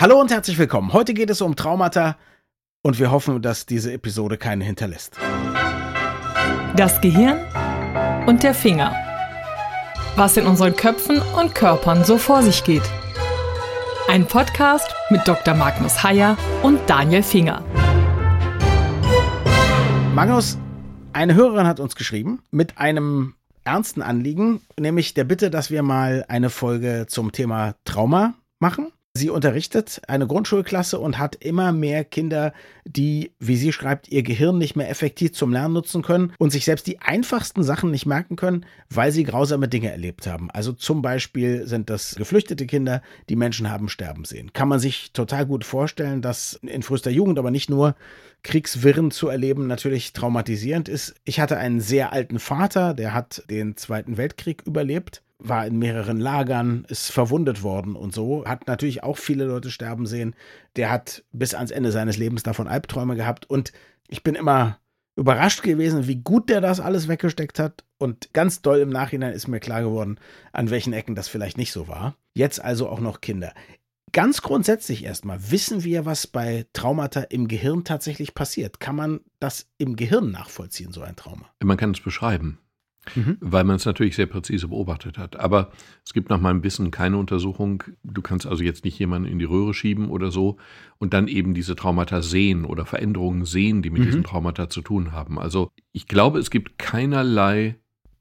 Hallo und herzlich willkommen. Heute geht es um Traumata und wir hoffen, dass diese Episode keine hinterlässt. Das Gehirn und der Finger. Was in unseren Köpfen und Körpern so vor sich geht. Ein Podcast mit Dr. Magnus Heyer und Daniel Finger. Magnus, eine Hörerin hat uns geschrieben mit einem ernsten Anliegen, nämlich der Bitte, dass wir mal eine Folge zum Thema Trauma machen. Sie unterrichtet eine Grundschulklasse und hat immer mehr Kinder, die, wie sie schreibt, ihr Gehirn nicht mehr effektiv zum Lernen nutzen können und sich selbst die einfachsten Sachen nicht merken können, weil sie grausame Dinge erlebt haben. Also zum Beispiel sind das geflüchtete Kinder, die Menschen haben sterben sehen. Kann man sich total gut vorstellen, dass in frühester Jugend, aber nicht nur Kriegswirren zu erleben, natürlich traumatisierend ist. Ich hatte einen sehr alten Vater, der hat den Zweiten Weltkrieg überlebt war in mehreren Lagern, ist verwundet worden und so, hat natürlich auch viele Leute sterben sehen. Der hat bis ans Ende seines Lebens davon Albträume gehabt und ich bin immer überrascht gewesen, wie gut der das alles weggesteckt hat und ganz doll im Nachhinein ist mir klar geworden, an welchen Ecken das vielleicht nicht so war. Jetzt also auch noch Kinder. Ganz grundsätzlich erstmal, wissen wir, was bei Traumata im Gehirn tatsächlich passiert? Kann man das im Gehirn nachvollziehen, so ein Trauma? Man kann es beschreiben mhm. weil man es natürlich sehr präzise beobachtet hat. Aber es gibt nach meinem Wissen keine Untersuchung. Du kannst also jetzt nicht jemanden in die Röhre schieben oder so und dann eben diese Traumata sehen oder Veränderungen sehen, die mit mhm. diesen Traumata zu tun haben. Also ich glaube, es gibt keinerlei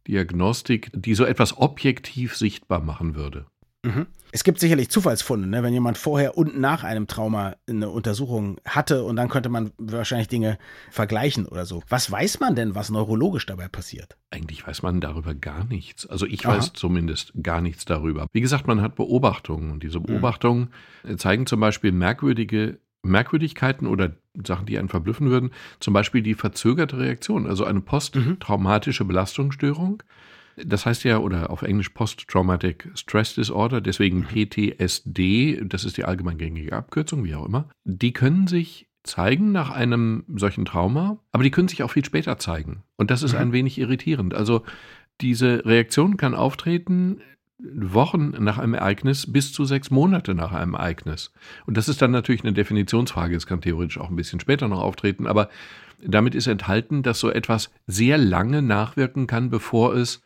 Diagnostik, die so etwas objektiv sichtbar machen würde. Mhm. Es gibt sicherlich Zufallsfunde, ne? wenn jemand vorher und nach einem Trauma eine Untersuchung hatte und dann könnte man wahrscheinlich Dinge vergleichen oder so. Was weiß man denn, was neurologisch dabei passiert? Eigentlich weiß man darüber gar nichts. Also ich Aha. weiß zumindest gar nichts darüber. Wie gesagt, man hat Beobachtungen und diese mhm. Beobachtungen mhm. zeigen zum Beispiel merkwürdige Merkwürdigkeiten oder Sachen, die einen verblüffen würden. Zum Beispiel die verzögerte Reaktion, also eine mhm. posttraumatische Belastungsstörung das heißt ja, oder auf Englisch Post-Traumatic Stress Disorder, deswegen PTSD, das ist die allgemeingängige Abkürzung, wie auch immer, die können sich zeigen nach einem solchen Trauma, aber die können sich auch viel später zeigen. Und das ist mhm. ein wenig irritierend. Also diese Reaktion kann auftreten Wochen nach einem Ereignis bis zu sechs Monate nach einem Ereignis. Und das ist dann natürlich eine Definitionsfrage. Es kann theoretisch auch ein bisschen später noch auftreten, aber damit ist enthalten, dass so etwas sehr lange nachwirken kann, bevor es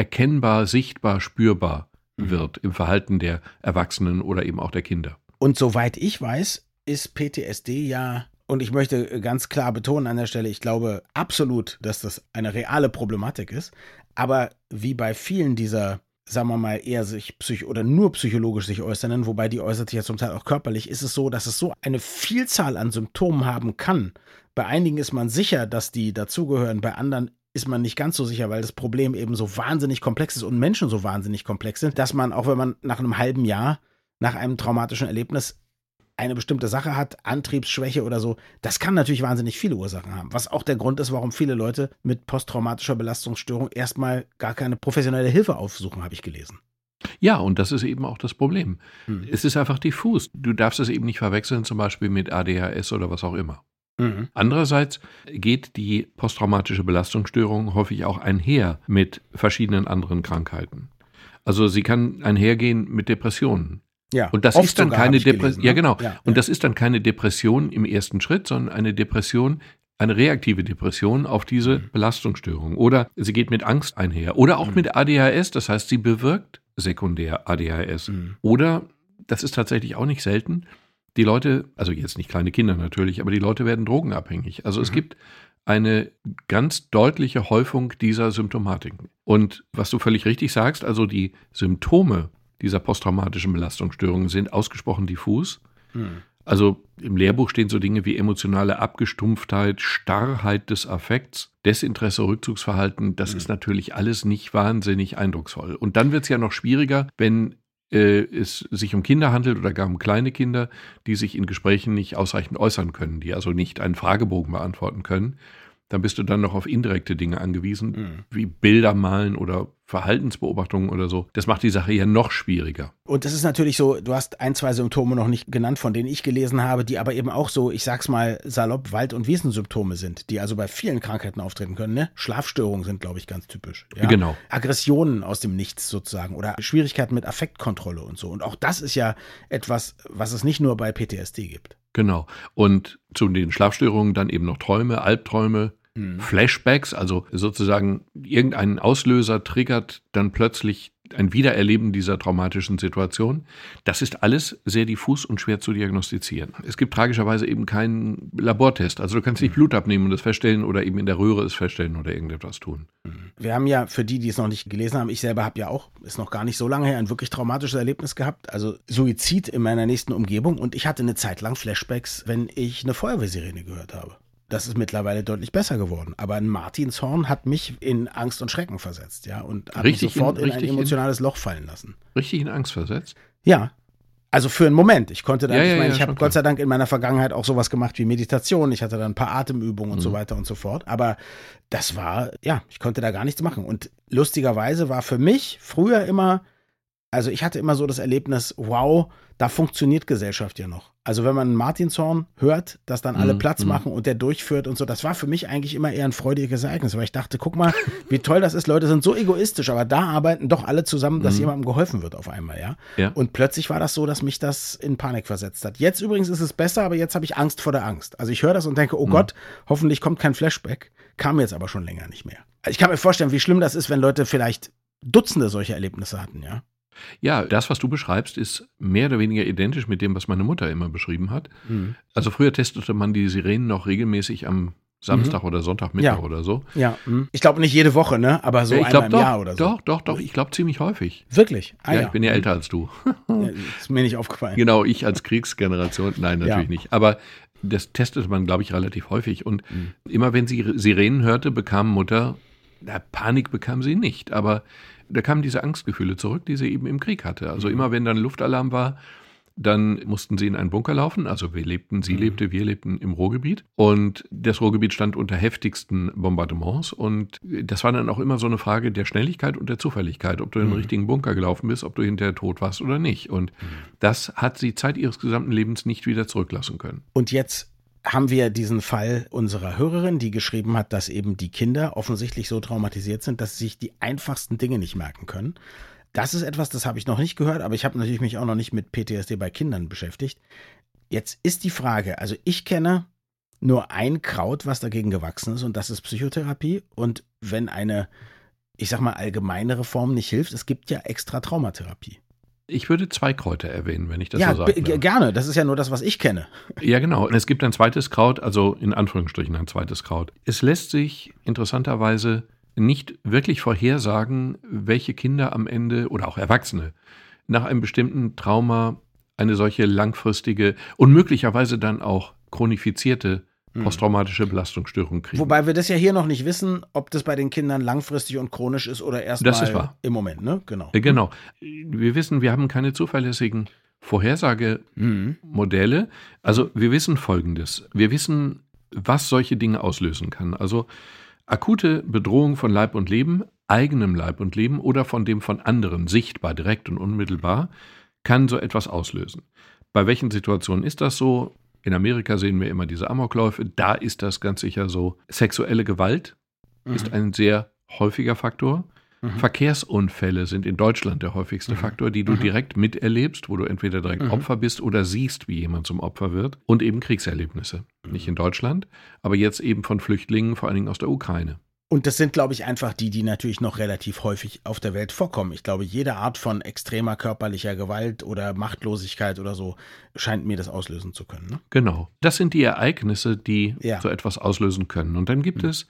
erkennbar, sichtbar, spürbar mhm. wird im Verhalten der Erwachsenen oder eben auch der Kinder. Und soweit ich weiß, ist PTSD ja, und ich möchte ganz klar betonen an der Stelle, ich glaube absolut, dass das eine reale Problematik ist. Aber wie bei vielen dieser, sagen wir mal, eher sich psych oder nur psychologisch sich äußernden, wobei die äußert sich ja zum Teil auch körperlich, ist es so, dass es so eine Vielzahl an Symptomen haben kann. Bei einigen ist man sicher, dass die dazugehören, bei anderen ist man nicht ganz so sicher, weil das Problem eben so wahnsinnig komplex ist und Menschen so wahnsinnig komplex sind, dass man, auch wenn man nach einem halben Jahr, nach einem traumatischen Erlebnis eine bestimmte Sache hat, Antriebsschwäche oder so, das kann natürlich wahnsinnig viele Ursachen haben. Was auch der Grund ist, warum viele Leute mit posttraumatischer Belastungsstörung erstmal gar keine professionelle Hilfe aufsuchen, habe ich gelesen. Ja, und das ist eben auch das Problem. Hm. Es ist einfach diffus. Du darfst es eben nicht verwechseln, zum Beispiel mit ADHS oder was auch immer. Mhm. Andererseits geht die posttraumatische Belastungsstörung häufig auch einher mit verschiedenen anderen Krankheiten. Also sie kann einhergehen mit Depressionen. Ja, und das ist dann keine Depression. Ja, ne? genau. Ja, und ja. das ist dann keine Depression im ersten Schritt, sondern eine Depression, eine reaktive Depression auf diese mhm. Belastungsstörung. Oder sie geht mit Angst einher. Oder auch mhm. mit ADHS, das heißt, sie bewirkt sekundär ADHS. Mhm. Oder, das ist tatsächlich auch nicht selten, die Leute, also jetzt nicht kleine Kinder natürlich, aber die Leute werden drogenabhängig. Also mhm. es gibt eine ganz deutliche Häufung dieser Symptomatiken. Und was du völlig richtig sagst, also die Symptome dieser posttraumatischen Belastungsstörungen sind ausgesprochen diffus. Mhm. Also im Lehrbuch stehen so Dinge wie emotionale Abgestumpftheit, Starrheit des Affekts, Desinteresse, Rückzugsverhalten. Das mhm. ist natürlich alles nicht wahnsinnig eindrucksvoll. Und dann wird es ja noch schwieriger, wenn äh, es sich um Kinder handelt oder gar um kleine Kinder, die sich in Gesprächen nicht ausreichend äußern können, die also nicht einen Fragebogen beantworten können. Dann bist du dann noch auf indirekte Dinge angewiesen, mhm. wie Bilder malen oder Verhaltensbeobachtungen oder so. Das macht die Sache ja noch schwieriger. Und das ist natürlich so, du hast ein, zwei Symptome noch nicht genannt, von denen ich gelesen habe, die aber eben auch so, ich sag's mal, salopp Wald- und Wiesensymptome sind, die also bei vielen Krankheiten auftreten können. Ne? Schlafstörungen sind, glaube ich, ganz typisch. Ja? Genau. Aggressionen aus dem Nichts sozusagen oder Schwierigkeiten mit Affektkontrolle und so. Und auch das ist ja etwas, was es nicht nur bei PTSD gibt. Genau. Und zu den Schlafstörungen dann eben noch Träume, Albträume, Mhm. Flashbacks, also sozusagen irgendeinen Auslöser triggert dann plötzlich ein Wiedererleben dieser traumatischen Situation. Das ist alles sehr diffus und schwer zu diagnostizieren. Es gibt tragischerweise eben keinen Labortest. Also du kannst nicht mhm. Blut abnehmen und das feststellen oder eben in der Röhre es feststellen oder irgendetwas tun. Mhm. Wir haben ja, für die, die es noch nicht gelesen haben, ich selber habe ja auch, ist noch gar nicht so lange her, ein wirklich traumatisches Erlebnis gehabt. Also Suizid in meiner nächsten Umgebung und ich hatte eine Zeit lang Flashbacks, wenn ich eine Feuerwehrsirene gehört habe. Das ist mittlerweile deutlich besser geworden. Aber ein Martinshorn hat mich in Angst und Schrecken versetzt, ja, und hat richtig mich sofort in, in ein emotionales in, Loch fallen lassen. Richtig in Angst versetzt? Ja. Also für einen Moment. Ich konnte dann, ja, ich meine, ja, ich habe Gott sei Dank in meiner Vergangenheit auch sowas gemacht wie Meditation. Ich hatte dann ein paar Atemübungen und mhm. so weiter und so fort. Aber das war, ja, ich konnte da gar nichts machen. Und lustigerweise war für mich früher immer, also ich hatte immer so das Erlebnis, wow, da funktioniert Gesellschaft ja noch. Also wenn man Martinshorn hört, dass dann alle mm, Platz mm. machen und der durchführt und so, das war für mich eigentlich immer eher ein freudiges Ereignis, weil ich dachte, guck mal, wie toll das ist, Leute sind so egoistisch, aber da arbeiten doch alle zusammen, dass mm. jemandem geholfen wird auf einmal, ja? ja? Und plötzlich war das so, dass mich das in Panik versetzt hat. Jetzt übrigens ist es besser, aber jetzt habe ich Angst vor der Angst. Also ich höre das und denke, oh mhm. Gott, hoffentlich kommt kein Flashback. Kam jetzt aber schon länger nicht mehr. Ich kann mir vorstellen, wie schlimm das ist, wenn Leute vielleicht Dutzende solcher Erlebnisse hatten, ja? Ja, das, was du beschreibst, ist mehr oder weniger identisch mit dem, was meine Mutter immer beschrieben hat. Mhm. Also früher testete man die Sirenen noch regelmäßig am Samstag mhm. oder Sonntagmittag ja. oder so. Ja, mhm. ich glaube nicht jede Woche, ne? Aber so ja, einmal im doch, Jahr oder so. Doch, doch, doch. Ich glaube ziemlich häufig. Wirklich? Ah, ja, ja, ich bin ja älter als du. ja, ist mir nicht aufgefallen. Genau, ich als Kriegsgeneration. Nein, natürlich nicht. Aber das testete man, glaube ich, relativ häufig. Und mhm. immer wenn sie Sirenen hörte, bekam Mutter, na, Panik bekam sie nicht, aber da kamen diese Angstgefühle zurück, die sie eben im Krieg hatte. Also mhm. immer wenn dann Luftalarm war, dann mussten sie in einen Bunker laufen. Also wir lebten, sie mhm. lebte, wir lebten im Ruhrgebiet. Und das Ruhrgebiet stand unter heftigsten Bombardements. Und das war dann auch immer so eine Frage der Schnelligkeit und der Zufälligkeit, ob du in den mhm. richtigen Bunker gelaufen bist, ob du hinterher tot warst oder nicht. Und mhm. das hat sie Zeit ihres gesamten Lebens nicht wieder zurücklassen können. Und jetzt haben wir diesen Fall unserer Hörerin, die geschrieben hat, dass eben die Kinder offensichtlich so traumatisiert sind, dass sie sich die einfachsten Dinge nicht merken können. Das ist etwas, das habe ich noch nicht gehört, aber ich habe natürlich mich auch noch nicht mit PTSD bei Kindern beschäftigt. Jetzt ist die Frage, also ich kenne nur ein Kraut, was dagegen gewachsen ist, und das ist Psychotherapie. Und wenn eine, ich sag mal, allgemeinere Form nicht hilft, es gibt ja extra Traumatherapie. Ich würde zwei Kräuter erwähnen, wenn ich das ja, so sage. Ja, gerne. Das ist ja nur das, was ich kenne. Ja, genau. Und es gibt ein zweites Kraut, also in Anführungsstrichen ein zweites Kraut. Es lässt sich interessanterweise nicht wirklich vorhersagen, welche Kinder am Ende oder auch Erwachsene nach einem bestimmten Trauma eine solche langfristige und möglicherweise dann auch chronifizierte. Posttraumatische Belastungsstörung kriegen. Wobei wir das ja hier noch nicht wissen, ob das bei den Kindern langfristig und chronisch ist oder erst das ist wahr. im Moment, ne? Genau. Äh, genau. Wir wissen, wir haben keine zuverlässigen Vorhersagemodelle. Also wir wissen Folgendes. Wir wissen, was solche Dinge auslösen kann. Also akute Bedrohung von Leib und Leben, eigenem Leib und Leben oder von dem von anderen, sichtbar, direkt und unmittelbar, kann so etwas auslösen. Bei welchen Situationen ist das so? In Amerika sehen wir immer diese Amokläufe. Da ist das ganz sicher so. Sexuelle Gewalt mhm. ist ein sehr häufiger Faktor. Mhm. Verkehrsunfälle sind in Deutschland der häufigste mhm. Faktor, die du mhm. direkt miterlebst, wo du entweder direkt mhm. Opfer bist oder siehst, wie jemand zum Opfer wird. Und eben Kriegserlebnisse. Nicht in Deutschland, aber jetzt eben von Flüchtlingen, vor allen Dingen aus der Ukraine. Und das sind, glaube ich, einfach die, die natürlich noch relativ häufig auf der Welt vorkommen. Ich glaube, jede Art von extremer körperlicher Gewalt oder Machtlosigkeit oder so scheint mir das auslösen zu können. Ne? Genau. Das sind die Ereignisse, die ja. so etwas auslösen können. Und dann gibt mhm. es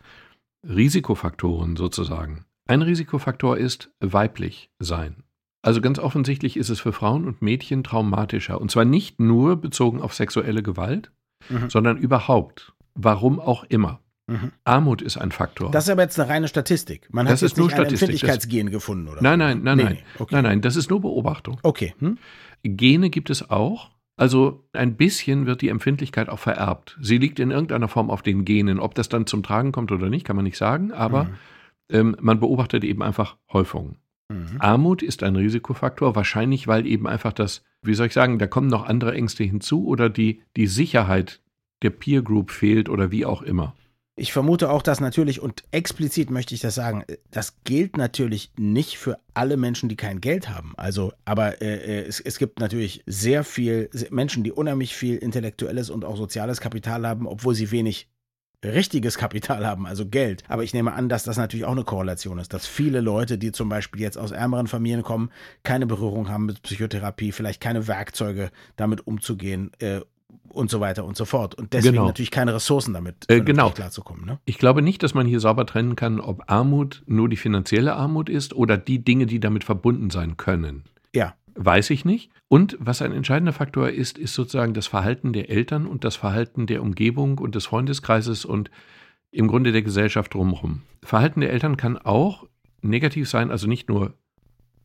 Risikofaktoren sozusagen. Ein Risikofaktor ist weiblich sein. Also ganz offensichtlich ist es für Frauen und Mädchen traumatischer. Und zwar nicht nur bezogen auf sexuelle Gewalt, mhm. sondern überhaupt. Warum auch immer. Mhm. Armut ist ein Faktor. Das ist aber jetzt eine reine Statistik. Man das hat jetzt nicht ein Empfindlichkeitsgen gefunden, oder? Nein, nein, nein, nee, nein. Okay. Nein, nein, das ist nur Beobachtung. Okay. Hm? Gene gibt es auch. Also ein bisschen wird die Empfindlichkeit auch vererbt. Sie liegt in irgendeiner Form auf den Genen. Ob das dann zum Tragen kommt oder nicht, kann man nicht sagen, aber mhm. ähm, man beobachtet eben einfach Häufungen. Mhm. Armut ist ein Risikofaktor, wahrscheinlich weil eben einfach das, wie soll ich sagen, da kommen noch andere Ängste hinzu oder die, die Sicherheit der Peer Group fehlt oder wie auch immer. Ich vermute auch, dass natürlich, und explizit möchte ich das sagen, das gilt natürlich nicht für alle Menschen, die kein Geld haben. Also, aber äh, äh es, es gibt natürlich sehr viel Menschen, die unheimlich viel intellektuelles und auch soziales Kapital haben, obwohl sie wenig richtiges Kapital haben, also Geld. Aber ich nehme an, dass das natürlich auch eine Korrelation ist, dass viele Leute, die zum Beispiel jetzt aus ärmeren Familien kommen, keine Berührung haben mit Psychotherapie, vielleicht keine Werkzeuge damit umzugehen äh, und so weiter und so fort. Und deswegen genau. natürlich keine Ressourcen damit äh, genau. klarzukommen. Ne? Ich glaube nicht, dass man hier sauber trennen kann, ob Armut nur die finanzielle Armut ist oder die Dinge, die damit verbunden sein können. Ja. Weiß ich nicht. Und was ein entscheidender Faktor ist, ist sozusagen das Verhalten der Eltern und das Verhalten der Umgebung und des Freundeskreises und im Grunde der Gesellschaft drumherum. Verhalten der Eltern kann auch negativ sein, also nicht nur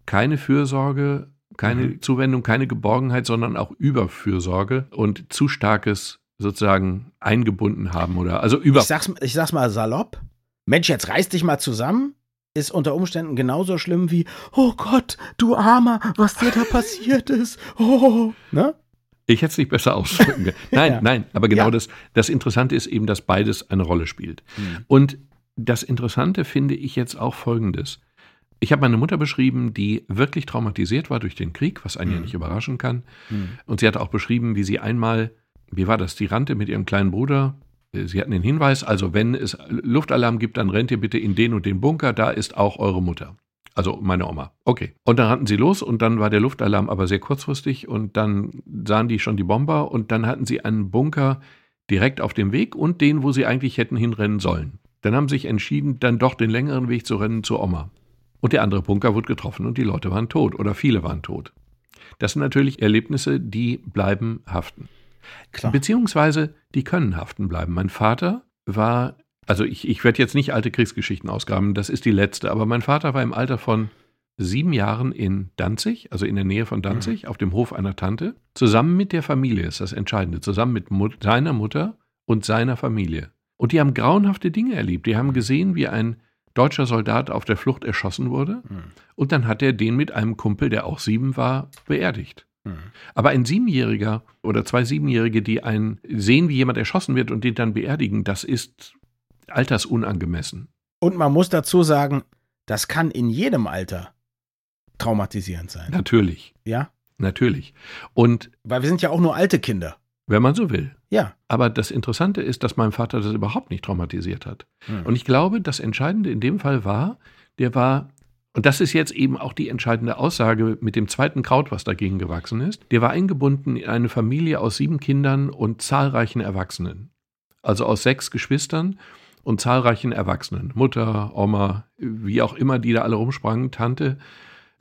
keine Fürsorge, keine mhm. Zuwendung, keine Geborgenheit, sondern auch Überfürsorge und zu starkes sozusagen eingebunden haben oder also über. Ich sag's, ich sag's mal salopp. Mensch, jetzt reiß dich mal zusammen. Ist unter Umständen genauso schlimm wie, oh Gott, du Armer, was dir da passiert ist. Oh, ne? Ich hätte es nicht besser ausdrücken Nein, ja. nein, aber genau ja. das, das Interessante ist eben, dass beides eine Rolle spielt. Mhm. Und das Interessante finde ich jetzt auch folgendes. Ich habe meine Mutter beschrieben, die wirklich traumatisiert war durch den Krieg, was einen mhm. ja nicht überraschen kann. Mhm. Und sie hat auch beschrieben, wie sie einmal, wie war das, die rannte mit ihrem kleinen Bruder. Äh, sie hatten den Hinweis, also wenn es Luftalarm gibt, dann rennt ihr bitte in den und den Bunker, da ist auch eure Mutter. Also meine Oma. Okay. Und dann rannten sie los und dann war der Luftalarm aber sehr kurzfristig und dann sahen die schon die Bomber und dann hatten sie einen Bunker direkt auf dem Weg und den, wo sie eigentlich hätten hinrennen sollen. Dann haben sie sich entschieden, dann doch den längeren Weg zu rennen zur Oma. Und der andere Bunker wurde getroffen und die Leute waren tot oder viele waren tot. Das sind natürlich Erlebnisse, die bleiben haften. Klar. Beziehungsweise die können haften bleiben. Mein Vater war, also ich, ich werde jetzt nicht alte Kriegsgeschichten ausgraben, das ist die letzte, aber mein Vater war im Alter von sieben Jahren in Danzig, also in der Nähe von Danzig, mhm. auf dem Hof einer Tante, zusammen mit der Familie, ist das Entscheidende, zusammen mit Mut seiner Mutter und seiner Familie. Und die haben grauenhafte Dinge erlebt. Die haben gesehen, wie ein deutscher Soldat auf der Flucht erschossen wurde. Mhm. Und dann hat er den mit einem Kumpel, der auch sieben war, beerdigt. Mhm. Aber ein Siebenjähriger oder zwei Siebenjährige, die einen sehen, wie jemand erschossen wird und den dann beerdigen, das ist altersunangemessen. Und man muss dazu sagen, das kann in jedem Alter traumatisierend sein. Natürlich. Ja? Natürlich. Und weil wir sind ja auch nur alte Kinder. Wenn man so will. Ja. Aber das Interessante ist, dass mein Vater das überhaupt nicht traumatisiert hat. Hm. Und ich glaube, das Entscheidende in dem Fall war, der war, und das ist jetzt eben auch die entscheidende Aussage mit dem zweiten Kraut, was dagegen gewachsen ist, der war eingebunden in eine Familie aus sieben Kindern und zahlreichen Erwachsenen. Also aus sechs Geschwistern und zahlreichen Erwachsenen. Mutter, Oma, wie auch immer, die da alle rumsprangen, Tante.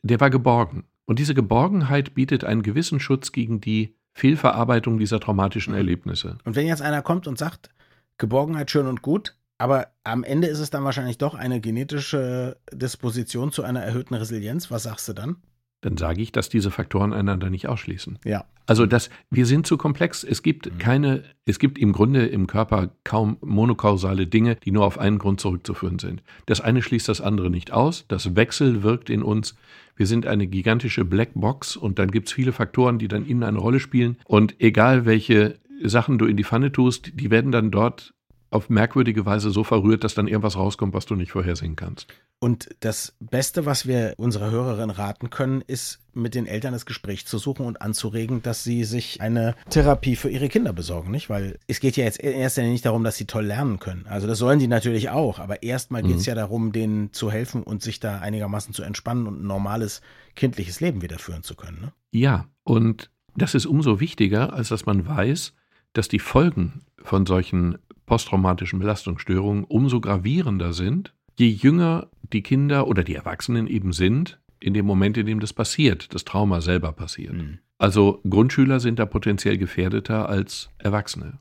Der war geborgen. Und diese Geborgenheit bietet einen gewissen Schutz gegen die Fehlverarbeitung dieser traumatischen mhm. Erlebnisse. Und wenn jetzt einer kommt und sagt, Geborgenheit schön und gut, aber am Ende ist es dann wahrscheinlich doch eine genetische Disposition zu einer erhöhten Resilienz, was sagst du dann? Dann sage ich, dass diese Faktoren einander nicht ausschließen. Ja. Also das, wir sind zu komplex. Es gibt mhm. keine, es gibt im Grunde im Körper kaum monokausale Dinge, die nur auf einen Grund zurückzuführen sind. Das eine schließt das andere nicht aus. Das Wechsel wirkt in uns wir sind eine gigantische Blackbox und dann gibt es viele Faktoren, die dann innen eine Rolle spielen. Und egal welche Sachen du in die Pfanne tust, die werden dann dort auf merkwürdige Weise so verrührt, dass dann irgendwas rauskommt, was du nicht vorhersehen kannst. Und das Beste, was wir unserer Hörerin raten können, ist, mit den Eltern das Gespräch zu suchen und anzuregen, dass sie sich eine Therapie für ihre Kinder besorgen, nicht? Weil es geht ja jetzt Linie nicht darum, dass sie toll lernen können. Also das sollen die natürlich auch, aber erstmal geht es mhm. ja darum, denen zu helfen und sich da einigermaßen zu entspannen und ein normales kindliches Leben wieder führen zu können. Ne? Ja, und das ist umso wichtiger, als dass man weiß, dass die Folgen von solchen posttraumatischen Belastungsstörungen umso gravierender sind, je jünger die Kinder oder die Erwachsenen eben sind, in dem Moment, in dem das passiert, das Trauma selber passiert. Mhm. Also Grundschüler sind da potenziell gefährdeter als Erwachsene.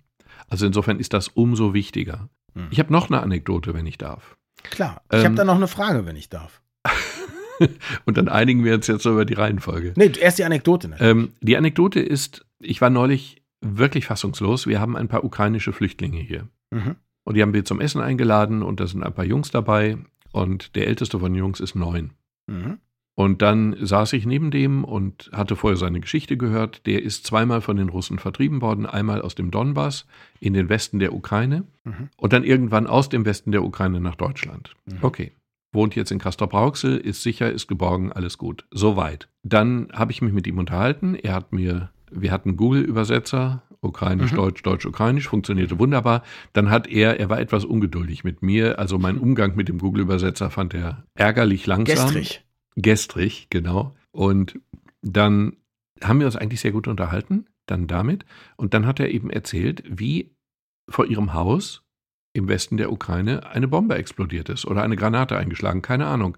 Also insofern ist das umso wichtiger. Mhm. Ich habe noch eine Anekdote, wenn ich darf. Klar, ich ähm, habe da noch eine Frage, wenn ich darf. Und dann einigen wir uns jetzt über die Reihenfolge. Nee, erst die Anekdote. Ähm, die Anekdote ist Ich war neulich wirklich fassungslos. Wir haben ein paar ukrainische Flüchtlinge hier. Mhm. Und die haben wir zum Essen eingeladen und da sind ein paar Jungs dabei. Und der älteste von den Jungs ist neun. Mhm. Und dann saß ich neben dem und hatte vorher seine Geschichte gehört. Der ist zweimal von den Russen vertrieben worden, einmal aus dem Donbass in den Westen der Ukraine mhm. und dann irgendwann aus dem Westen der Ukraine nach Deutschland. Mhm. Okay. Wohnt jetzt in Castrop-Rauxel, ist sicher, ist geborgen, alles gut. Soweit. Dann habe ich mich mit ihm unterhalten. Er hat mir, wir hatten Google-Übersetzer, ukrainisch, mhm. deutsch, deutsch, ukrainisch, funktionierte wunderbar. Dann hat er, er war etwas ungeduldig mit mir. Also mein Umgang mit dem Google-Übersetzer fand er ärgerlich langsam. Gestrig. Gestrig, genau. Und dann haben wir uns eigentlich sehr gut unterhalten, dann damit. Und dann hat er eben erzählt, wie vor ihrem Haus im Westen der Ukraine eine Bombe explodiert ist oder eine Granate eingeschlagen, keine Ahnung.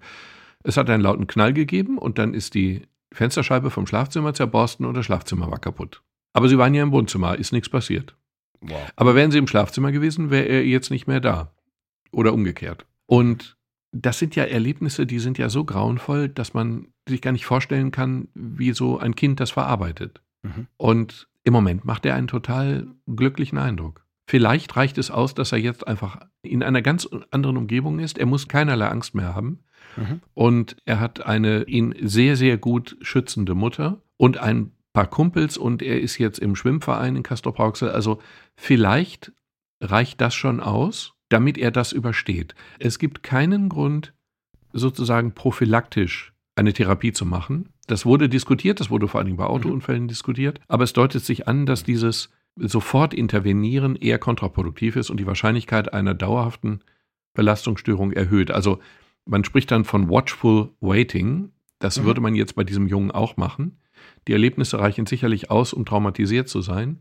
Es hat einen lauten Knall gegeben und dann ist die Fensterscheibe vom Schlafzimmer zerborsten und das Schlafzimmer war kaputt. Aber sie waren ja im Wohnzimmer, ist nichts passiert. Wow. Aber wären sie im Schlafzimmer gewesen, wäre er jetzt nicht mehr da. Oder umgekehrt. Und das sind ja Erlebnisse, die sind ja so grauenvoll, dass man sich gar nicht vorstellen kann, wie so ein Kind das verarbeitet. Mhm. Und im Moment macht er einen total glücklichen Eindruck. Vielleicht reicht es aus, dass er jetzt einfach in einer ganz anderen Umgebung ist. Er muss keinerlei Angst mehr haben. Mhm. Und er hat eine ihn sehr, sehr gut schützende Mutter und ein paar Kumpels und er ist jetzt im Schwimmverein in Castrop-Rauxel. Also vielleicht reicht das schon aus, damit er das übersteht. Es gibt keinen Grund, sozusagen prophylaktisch eine Therapie zu machen. Das wurde diskutiert, das wurde vor allen Dingen bei Autounfällen mhm. diskutiert, aber es deutet sich an, dass dieses sofort intervenieren eher kontraproduktiv ist und die Wahrscheinlichkeit einer dauerhaften Belastungsstörung erhöht. Also man spricht dann von watchful waiting. Das mhm. würde man jetzt bei diesem Jungen auch machen. Die Erlebnisse reichen sicherlich aus, um traumatisiert zu sein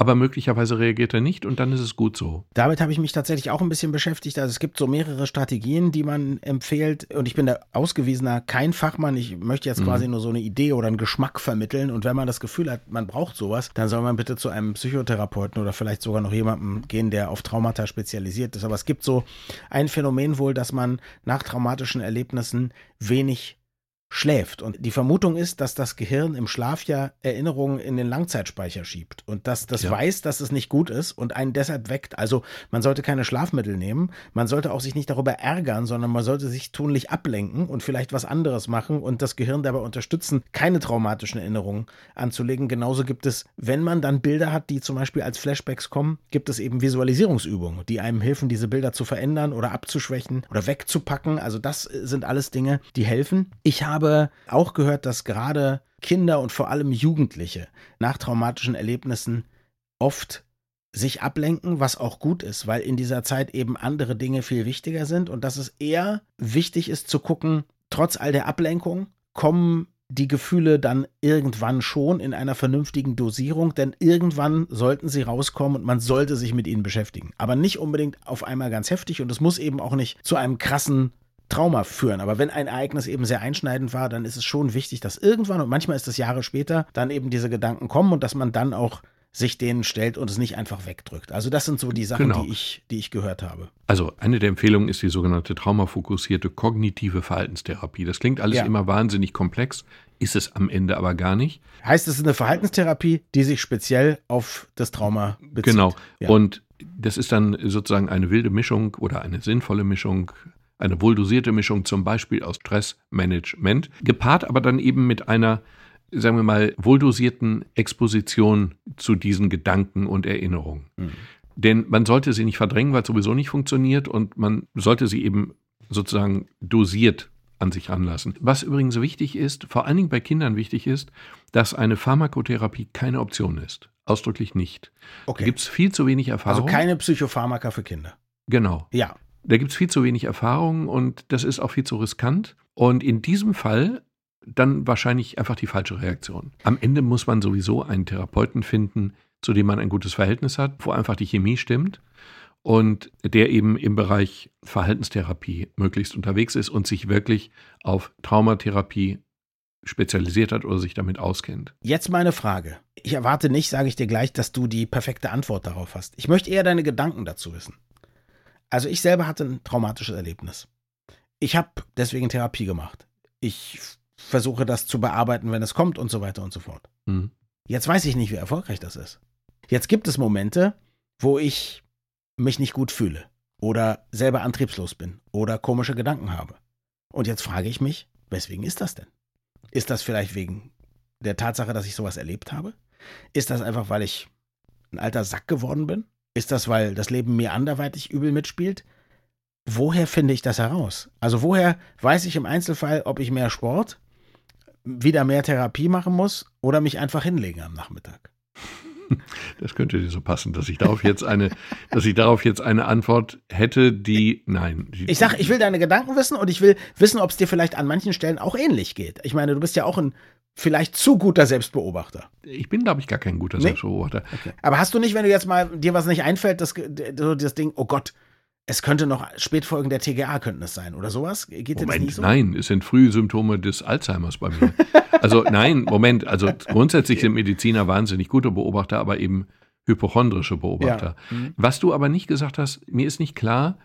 aber möglicherweise reagiert er nicht und dann ist es gut so. Damit habe ich mich tatsächlich auch ein bisschen beschäftigt. Also es gibt so mehrere Strategien, die man empfiehlt und ich bin da ausgewiesener kein Fachmann. Ich möchte jetzt mhm. quasi nur so eine Idee oder einen Geschmack vermitteln und wenn man das Gefühl hat, man braucht sowas, dann soll man bitte zu einem Psychotherapeuten oder vielleicht sogar noch jemandem gehen, der auf Traumata spezialisiert ist. Aber es gibt so ein Phänomen wohl, dass man nach traumatischen Erlebnissen wenig schläft. Und die Vermutung ist, dass das Gehirn im Schlaf ja Erinnerungen in den Langzeitspeicher schiebt und dass das ja. weiß, dass es nicht gut ist und einen deshalb weckt. Also man sollte keine Schlafmittel nehmen, man sollte auch sich nicht darüber ärgern, sondern man sollte sich tunlich ablenken und vielleicht was anderes machen und das Gehirn dabei unterstützen, keine traumatischen Erinnerungen anzulegen. Genauso gibt es, wenn man dann Bilder hat, die zum Beispiel als Flashbacks kommen, gibt es eben Visualisierungsübungen, die einem helfen, diese Bilder zu verändern oder abzuschwächen oder wegzupacken. Also das sind alles Dinge, die helfen. Ich habe habe auch gehört, dass gerade Kinder und vor allem Jugendliche nach traumatischen Erlebnissen oft sich ablenken, was auch gut ist, weil in dieser Zeit eben andere Dinge viel wichtiger sind und dass es eher wichtig ist zu gucken, trotz all der Ablenkung kommen die Gefühle dann irgendwann schon in einer vernünftigen Dosierung, denn irgendwann sollten sie rauskommen und man sollte sich mit ihnen beschäftigen. Aber nicht unbedingt auf einmal ganz heftig und es muss eben auch nicht zu einem krassen Trauma führen. Aber wenn ein Ereignis eben sehr einschneidend war, dann ist es schon wichtig, dass irgendwann, und manchmal ist es Jahre später, dann eben diese Gedanken kommen und dass man dann auch sich denen stellt und es nicht einfach wegdrückt. Also das sind so die Sachen, genau. die, ich, die ich gehört habe. Also eine der Empfehlungen ist die sogenannte traumafokussierte kognitive Verhaltenstherapie. Das klingt alles ja. immer wahnsinnig komplex, ist es am Ende aber gar nicht. Heißt es ist eine Verhaltenstherapie, die sich speziell auf das Trauma bezieht. Genau. Ja. Und das ist dann sozusagen eine wilde Mischung oder eine sinnvolle Mischung eine wohldosierte Mischung zum Beispiel aus Stressmanagement, gepaart aber dann eben mit einer, sagen wir mal, wohldosierten Exposition zu diesen Gedanken und Erinnerungen. Mhm. Denn man sollte sie nicht verdrängen, weil es sowieso nicht funktioniert und man sollte sie eben sozusagen dosiert an sich ranlassen. Was übrigens wichtig ist, vor allen Dingen bei Kindern wichtig ist, dass eine Pharmakotherapie keine Option ist. Ausdrücklich nicht. Okay. Da gibt es viel zu wenig Erfahrung. Also keine Psychopharmaka für Kinder. Genau. Ja. Da gibt es viel zu wenig Erfahrung und das ist auch viel zu riskant. Und in diesem Fall dann wahrscheinlich einfach die falsche Reaktion. Am Ende muss man sowieso einen Therapeuten finden, zu dem man ein gutes Verhältnis hat, wo einfach die Chemie stimmt und der eben im Bereich Verhaltenstherapie möglichst unterwegs ist und sich wirklich auf Traumatherapie spezialisiert hat oder sich damit auskennt. Jetzt meine Frage. Ich erwarte nicht, sage ich dir gleich, dass du die perfekte Antwort darauf hast. Ich möchte eher deine Gedanken dazu wissen. Also ich selber hatte ein traumatisches Erlebnis. Ich habe deswegen Therapie gemacht. Ich versuche das zu bearbeiten, wenn es kommt und so weiter und so fort. Mhm. Jetzt weiß ich nicht, wie erfolgreich das ist. Jetzt gibt es Momente, wo ich mich nicht gut fühle oder selber antriebslos bin oder komische Gedanken habe. Und jetzt frage ich mich, weswegen ist das denn? Ist das vielleicht wegen der Tatsache, dass ich sowas erlebt habe? Ist das einfach, weil ich ein alter Sack geworden bin? Ist das, weil das Leben mir anderweitig übel mitspielt? Woher finde ich das heraus? Also woher weiß ich im Einzelfall, ob ich mehr Sport, wieder mehr Therapie machen muss oder mich einfach hinlegen am Nachmittag? Das könnte dir so passen, dass ich darauf jetzt eine, dass ich darauf jetzt eine Antwort hätte, die nein. Die, ich sag, ich will deine Gedanken wissen und ich will wissen, ob es dir vielleicht an manchen Stellen auch ähnlich geht. Ich meine, du bist ja auch ein vielleicht zu guter Selbstbeobachter. Ich bin, glaube ich, gar kein guter nee? Selbstbeobachter. Okay. Aber hast du nicht, wenn du jetzt mal dir was nicht einfällt, das, das Ding, oh Gott, es könnte noch Spätfolgen der TGA könnten es sein oder sowas? Geht Moment, das nicht so? Nein, es sind frühe Symptome des Alzheimers bei mir. also nein, Moment, also grundsätzlich sind Mediziner wahnsinnig gute Beobachter, aber eben hypochondrische Beobachter. Ja. Mhm. Was du aber nicht gesagt hast, mir ist nicht klar,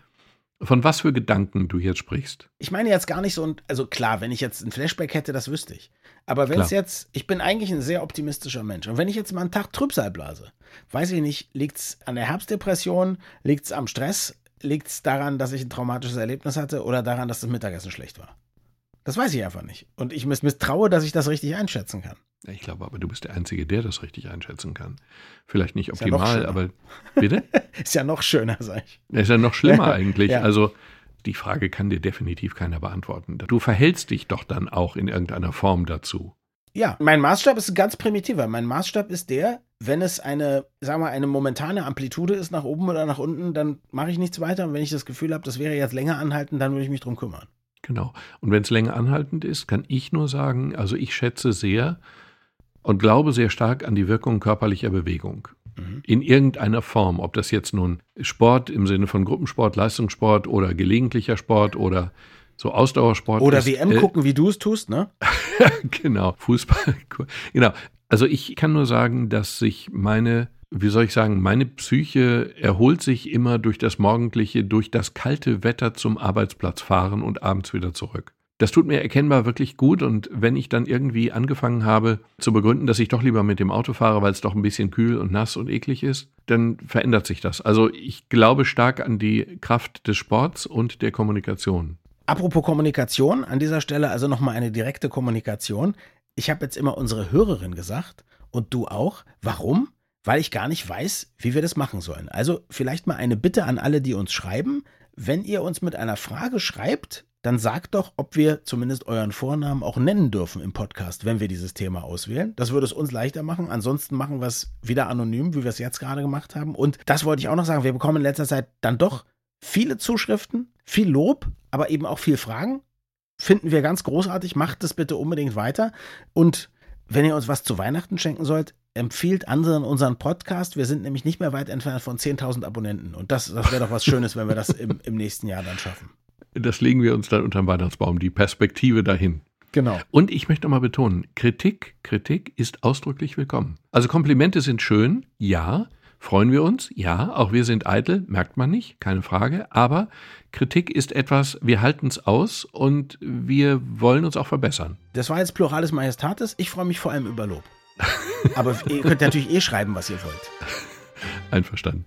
von was für Gedanken du jetzt sprichst. Ich meine jetzt gar nicht so, also klar, wenn ich jetzt ein Flashback hätte, das wüsste ich. Aber wenn es jetzt, ich bin eigentlich ein sehr optimistischer Mensch. Und wenn ich jetzt mal einen Tag Trübsal blase, weiß ich nicht, liegt es an der Herbstdepression, liegt es am Stress, liegt es daran, dass ich ein traumatisches Erlebnis hatte oder daran, dass das Mittagessen schlecht war? Das weiß ich einfach nicht. Und ich misstraue, dass ich das richtig einschätzen kann. Ich glaube aber, du bist der Einzige, der das richtig einschätzen kann. Vielleicht nicht optimal, ja aber bitte? ist ja noch schöner, sag ich. Ist ja noch schlimmer eigentlich. Ja. Also die Frage kann dir definitiv keiner beantworten. Du verhältst dich doch dann auch in irgendeiner Form dazu. Ja, mein Maßstab ist ganz primitiver. Mein Maßstab ist der, wenn es eine, sagen wir, eine momentane Amplitude ist nach oben oder nach unten, dann mache ich nichts weiter. Und wenn ich das Gefühl habe, das wäre jetzt länger anhaltend, dann würde ich mich drum kümmern. Genau. Und wenn es länger anhaltend ist, kann ich nur sagen, also ich schätze sehr und glaube sehr stark an die Wirkung körperlicher Bewegung. Mhm. In irgendeiner Form, ob das jetzt nun Sport im Sinne von Gruppensport, Leistungssport oder gelegentlicher Sport oder so Ausdauersport. Oder ist, WM äh, gucken, wie du es tust, ne? genau, Fußball. Genau. Also ich kann nur sagen, dass sich meine, wie soll ich sagen, meine Psyche erholt sich immer durch das morgendliche, durch das kalte Wetter zum Arbeitsplatz fahren und abends wieder zurück. Das tut mir erkennbar wirklich gut und wenn ich dann irgendwie angefangen habe zu begründen, dass ich doch lieber mit dem Auto fahre, weil es doch ein bisschen kühl und nass und eklig ist, dann verändert sich das. Also ich glaube stark an die Kraft des Sports und der Kommunikation. Apropos Kommunikation, an dieser Stelle also nochmal eine direkte Kommunikation. Ich habe jetzt immer unsere Hörerin gesagt und du auch. Warum? Weil ich gar nicht weiß, wie wir das machen sollen. Also vielleicht mal eine Bitte an alle, die uns schreiben. Wenn ihr uns mit einer Frage schreibt, dann sagt doch, ob wir zumindest euren Vornamen auch nennen dürfen im Podcast, wenn wir dieses Thema auswählen. Das würde es uns leichter machen. Ansonsten machen wir es wieder anonym, wie wir es jetzt gerade gemacht haben. Und das wollte ich auch noch sagen. Wir bekommen in letzter Zeit dann doch viele Zuschriften, viel Lob, aber eben auch viel Fragen. Finden wir ganz großartig. Macht es bitte unbedingt weiter. Und wenn ihr uns was zu Weihnachten schenken sollt, empfiehlt anderen unseren Podcast. Wir sind nämlich nicht mehr weit entfernt von 10.000 Abonnenten. Und das, das wäre doch was Schönes, wenn wir das im, im nächsten Jahr dann schaffen. Das legen wir uns dann unter den Weihnachtsbaum, die Perspektive dahin. Genau. Und ich möchte mal betonen, Kritik, Kritik ist ausdrücklich willkommen. Also Komplimente sind schön, ja, Freuen wir uns? Ja, auch wir sind eitel, merkt man nicht, keine Frage. Aber Kritik ist etwas, wir halten es aus und wir wollen uns auch verbessern. Das war jetzt Pluralis Majestatis. Ich freue mich vor allem über Lob. Aber ihr könnt natürlich eh schreiben, was ihr wollt. Einverstanden.